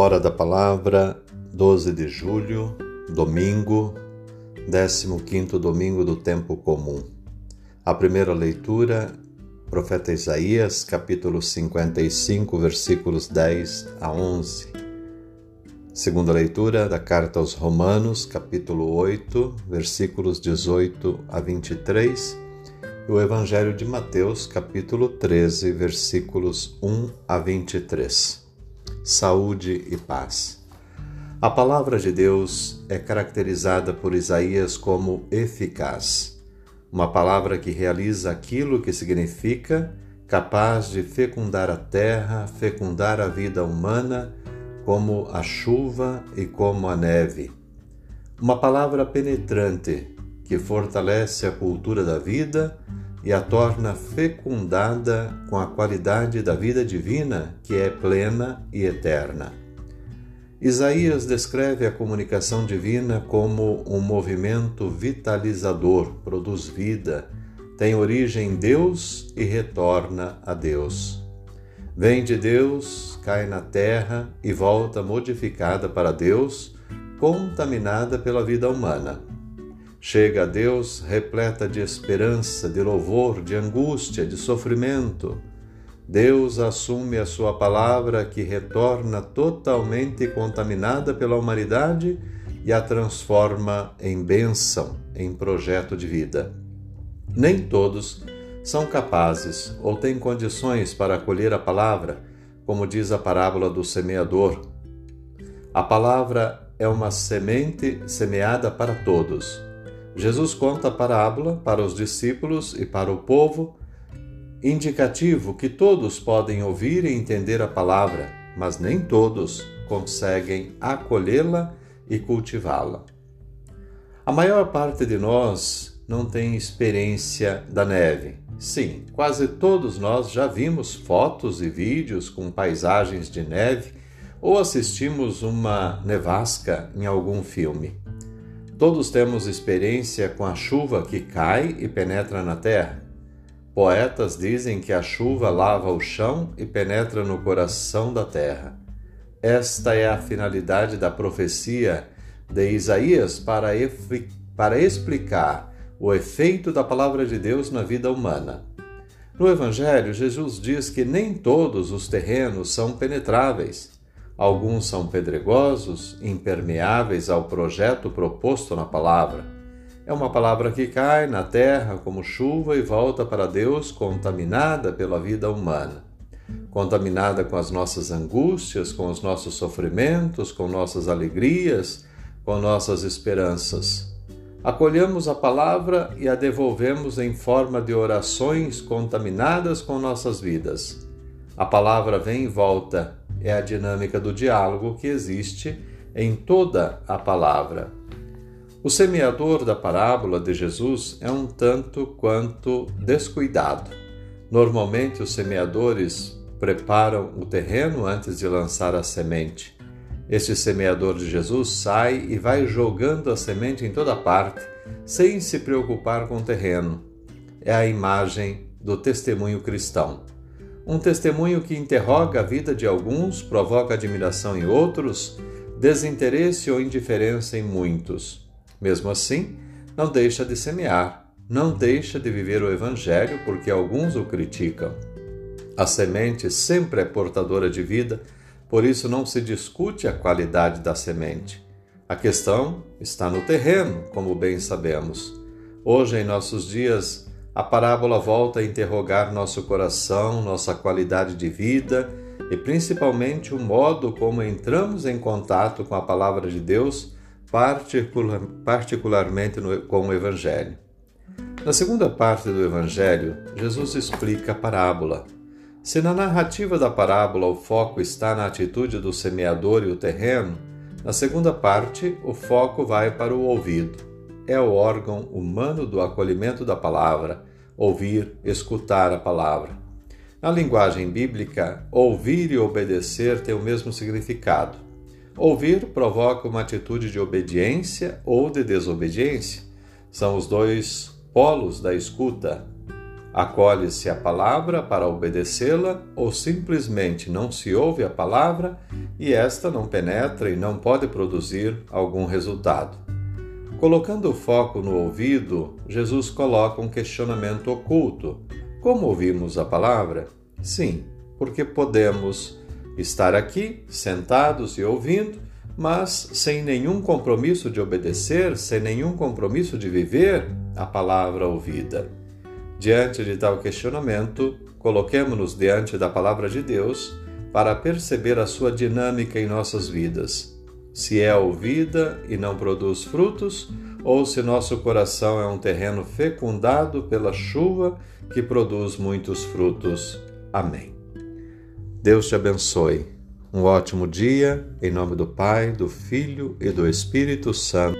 Hora da Palavra, 12 de julho, domingo, 15 domingo do tempo comum. A primeira leitura, profeta Isaías, capítulo 55, versículos 10 a 11. Segunda leitura da carta aos Romanos, capítulo 8, versículos 18 a 23. E o Evangelho de Mateus, capítulo 13, versículos 1 a 23 saúde e paz. A palavra de Deus é caracterizada por Isaías como eficaz, uma palavra que realiza aquilo que significa capaz de fecundar a terra, fecundar a vida humana, como a chuva e como a neve. Uma palavra penetrante que fortalece a cultura da vida e a torna fecundada com a qualidade da vida divina, que é plena e eterna. Isaías descreve a comunicação divina como um movimento vitalizador, produz vida, tem origem em Deus e retorna a Deus. Vem de Deus, cai na terra e volta modificada para Deus, contaminada pela vida humana. Chega a Deus repleta de esperança, de louvor, de angústia, de sofrimento. Deus assume a sua palavra que retorna totalmente contaminada pela humanidade e a transforma em bênção, em projeto de vida. Nem todos são capazes ou têm condições para acolher a palavra, como diz a parábola do semeador. A palavra é uma semente semeada para todos Jesus conta a parábola para os discípulos e para o povo, indicativo que todos podem ouvir e entender a palavra, mas nem todos conseguem acolhê-la e cultivá-la. A maior parte de nós não tem experiência da neve. Sim, quase todos nós já vimos fotos e vídeos com paisagens de neve ou assistimos uma nevasca em algum filme. Todos temos experiência com a chuva que cai e penetra na terra. Poetas dizem que a chuva lava o chão e penetra no coração da terra. Esta é a finalidade da profecia de Isaías para, para explicar o efeito da palavra de Deus na vida humana. No Evangelho, Jesus diz que nem todos os terrenos são penetráveis. Alguns são pedregosos, impermeáveis ao projeto proposto na palavra. É uma palavra que cai na terra como chuva e volta para Deus contaminada pela vida humana, contaminada com as nossas angústias, com os nossos sofrimentos, com nossas alegrias, com nossas esperanças. Acolhemos a palavra e a devolvemos em forma de orações contaminadas com nossas vidas. A palavra vem e volta é a dinâmica do diálogo que existe em toda a palavra. O semeador da parábola de Jesus é um tanto quanto descuidado. Normalmente, os semeadores preparam o terreno antes de lançar a semente. Este semeador de Jesus sai e vai jogando a semente em toda parte, sem se preocupar com o terreno. É a imagem do testemunho cristão. Um testemunho que interroga a vida de alguns, provoca admiração em outros, desinteresse ou indiferença em muitos. Mesmo assim, não deixa de semear, não deixa de viver o Evangelho porque alguns o criticam. A semente sempre é portadora de vida, por isso não se discute a qualidade da semente. A questão está no terreno, como bem sabemos. Hoje, em nossos dias, a parábola volta a interrogar nosso coração, nossa qualidade de vida e principalmente o modo como entramos em contato com a palavra de Deus, particular, particularmente no, com o Evangelho. Na segunda parte do Evangelho, Jesus explica a parábola. Se na narrativa da parábola o foco está na atitude do semeador e o terreno, na segunda parte o foco vai para o ouvido é o órgão humano do acolhimento da palavra, ouvir, escutar a palavra. Na linguagem bíblica, ouvir e obedecer têm o mesmo significado. Ouvir provoca uma atitude de obediência ou de desobediência. São os dois polos da escuta. Acolhe-se a palavra para obedecê-la ou simplesmente não se ouve a palavra e esta não penetra e não pode produzir algum resultado. Colocando o foco no ouvido, Jesus coloca um questionamento oculto. Como ouvimos a palavra? Sim, porque podemos estar aqui, sentados e ouvindo, mas sem nenhum compromisso de obedecer, sem nenhum compromisso de viver a palavra ouvida. Diante de tal questionamento, coloquemo-nos diante da palavra de Deus para perceber a sua dinâmica em nossas vidas. Se é ouvida e não produz frutos, ou se nosso coração é um terreno fecundado pela chuva que produz muitos frutos. Amém. Deus te abençoe. Um ótimo dia, em nome do Pai, do Filho e do Espírito Santo.